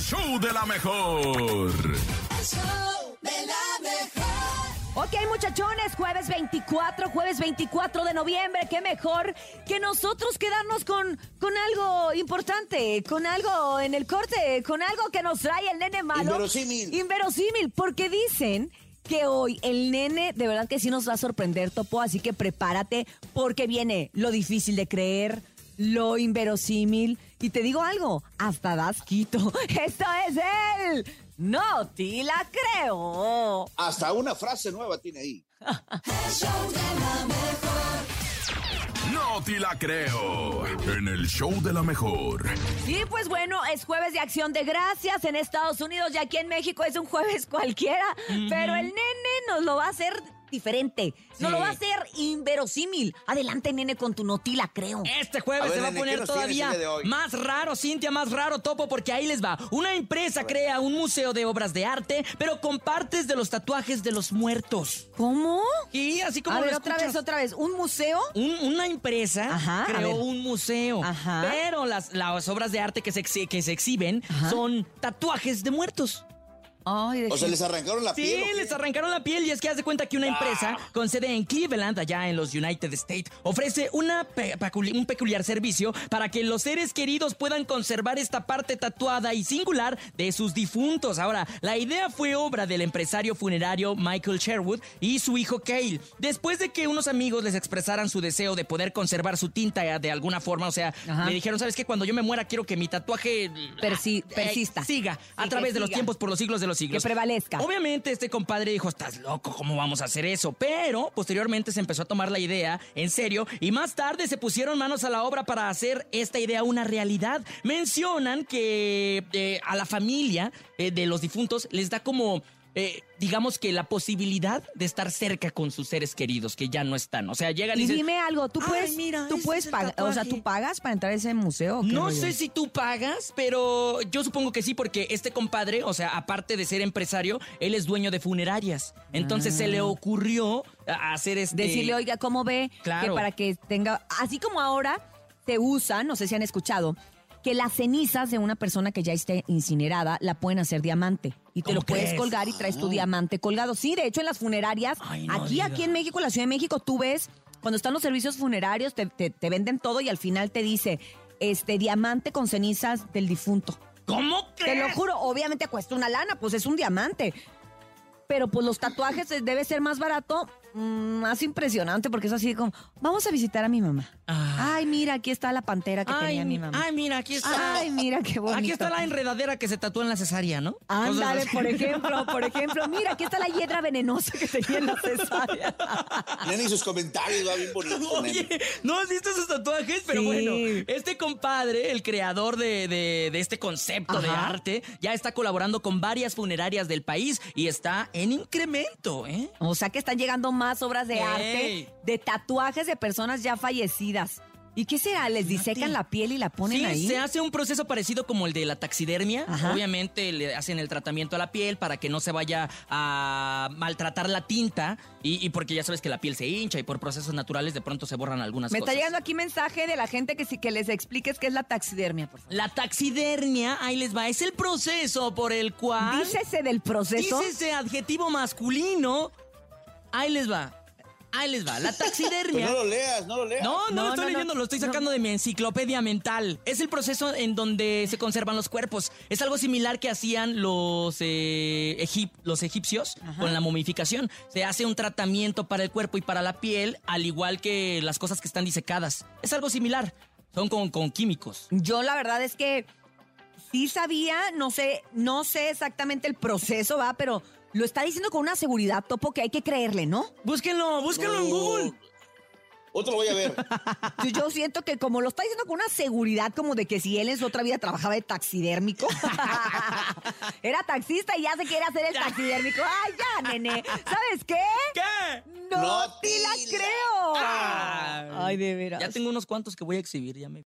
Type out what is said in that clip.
show de la mejor. Ok, muchachones, jueves 24, jueves 24 de noviembre. Qué mejor que nosotros quedarnos con, con algo importante, con algo en el corte, con algo que nos trae el nene malo. Inverosímil. Inverosímil, porque dicen que hoy el nene de verdad que sí nos va a sorprender, Topo. Así que prepárate, porque viene lo difícil de creer, lo inverosímil. Y te digo algo, hasta das quito. Esto es él. No te la creo. Hasta una frase nueva tiene ahí. No te la creo. En el show de la mejor. Sí, pues bueno, es jueves de acción de gracias en Estados Unidos y aquí en México es un jueves cualquiera, pero el nene nos lo va a hacer diferente. Nos lo va a hacer inverosímil. Adelante, nene, con tu notila, creo. Este jueves ver, se va a nene, ¿qué poner todavía más raro, Cintia, más raro, Topo, porque ahí les va. Una empresa crea un museo de obras de arte, pero con partes de los tatuajes de los muertos. ¿Cómo? Y así como a lo ver, otra vez, otra vez. ¿Un museo? Un- una empresa Ajá, creó un museo, Ajá. pero las, las obras de arte que se, que se exhiben Ajá. son tatuajes de muertos. Ay, O sea, les arrancaron la Sí, piel. ¿o qué? les arrancaron la piel y es que haz de cuenta que una empresa con sede en Cleveland, allá en los United States, ofrece una pe- peculi- un peculiar servicio para que los seres queridos puedan conservar esta parte tatuada y singular de sus difuntos. Ahora, la idea fue obra del empresario funerario Michael Sherwood y su hijo Cale. Después de que unos amigos les expresaran su deseo de poder conservar su tinta de alguna forma, o sea, Ajá. le dijeron, ¿sabes qué? Cuando yo me muera quiero que mi tatuaje Persi- eh, persista. siga a Sí, través de los tiempos por los siglos de los que siglos. prevalezca. Obviamente este compadre dijo, estás loco, ¿cómo vamos a hacer eso? Pero posteriormente se empezó a tomar la idea en serio y más tarde se pusieron manos a la obra para hacer esta idea una realidad. Mencionan que eh, a la familia eh, de los difuntos les da como... eh, digamos que la posibilidad de estar cerca con sus seres queridos que ya no están. O sea, llegan y, Y dicen, dime algo, tú "Ay, puedes, mira, tú puedes pagar, o sea, tatuaje". tú pagas para entrar a ese museo. No rollo? sé si tú pagas, pero yo supongo que sí, porque este compadre, o sea, aparte de ser empresario, él es dueño de funerarias. Entonces se le ocurrió a- hacer este. Ah. Decirle, oiga, ¿cómo ve? Claro. Que para que tenga. Así como ahora se usan, no sé si han escuchado, que las cenizas de una persona que ya esté incinerada la pueden hacer diamante. Y te ¿Cómo lo puedes crees? colgar y traes tu diamante colgado. Sí, de hecho, en las funerarias, Ay, no aquí, aquí en México, en la Ciudad de México, tú ves, cuando están los servicios funerarios, te, te- te venden todo y al final te dice, este, diamante con cenizas del difunto. ¿Cómo Te crees? lo juro, obviamente cuesta una lana, pues es un diamante. Pero pues los tatuajes eh, debe ser más barato, más impresionante, porque es así como, vamos a visitar a mi mamá. Ah. Ay, mira, aquí está la pantera que Ay, tenía mi mamá. ay, mira, aquí está. Ay, mira qué bonito. Aquí está la enredadera que se tatuó en la cesárea, ¿no? Ándale, por ejemplo, por ejemplo, mira, aquí está la hiedra venenosa que tenía en la cesárea. Nene y sus comentarios, va bien bonito. Oye. ¿no has visto esos tatuajes? Pero Sí. bueno, este compadre, el creador de, de- de este concepto de arte, ya está colaborando con varias funerarias del país y está en incremento, ¿eh? O sea que están llegando más obras de Ey. arte, de tatuajes de personas ya fallecidas. ¿Y qué será? ¿Les disecan la piel y la ponen sí, ahí? se hace un proceso parecido como el de la taxidermia. Ajá. Obviamente le hacen el tratamiento a la piel para que no se vaya a maltratar la tinta y, y porque ya sabes que la piel se hincha y por procesos naturales de pronto se borran algunas Me cosas. está llegando aquí mensaje de la gente que sí que les expliques qué es la taxidermia, por favor. La taxidermia, ahí les va, es el proceso por el cual... Dícese del proceso. Dice ese adjetivo masculino. Ahí les va. Ahí les va. La Pues taxidermia. no lo leas, no lo leas. No, no, No, lo estoy no, no. leyendo, lo estoy sacando de mi enciclopedia mental. Es el proceso en donde se conservan los cuerpos. Es algo similar que hacían los, eh, egip- los egipcios con la momificación. Se hace un tratamiento para el cuerpo y para la piel, al igual que las cosas que están disecadas. Es algo similar. Son con, con químicos. Yo la verdad es que sí sabía, no sé, no sé exactamente el proceso, va, pero lo está diciendo con una seguridad, Topo, que hay que creerle, ¿no? Búsquenlo, búsquenlo en. Google. Otro lo voy a ver. Yo- Yo siento que como lo está diciendo con una seguridad como de que si él en su otra vida trabajaba de taxidérmico, era taxista y ya se quiere hacer el taxidérmico. Ay, ya, nene. ¿Sabes qué? ¿Qué? No, No te la te la- creo. Ah. Ay, de veras. Ya tengo unos cuantos que voy a exhibir, ya me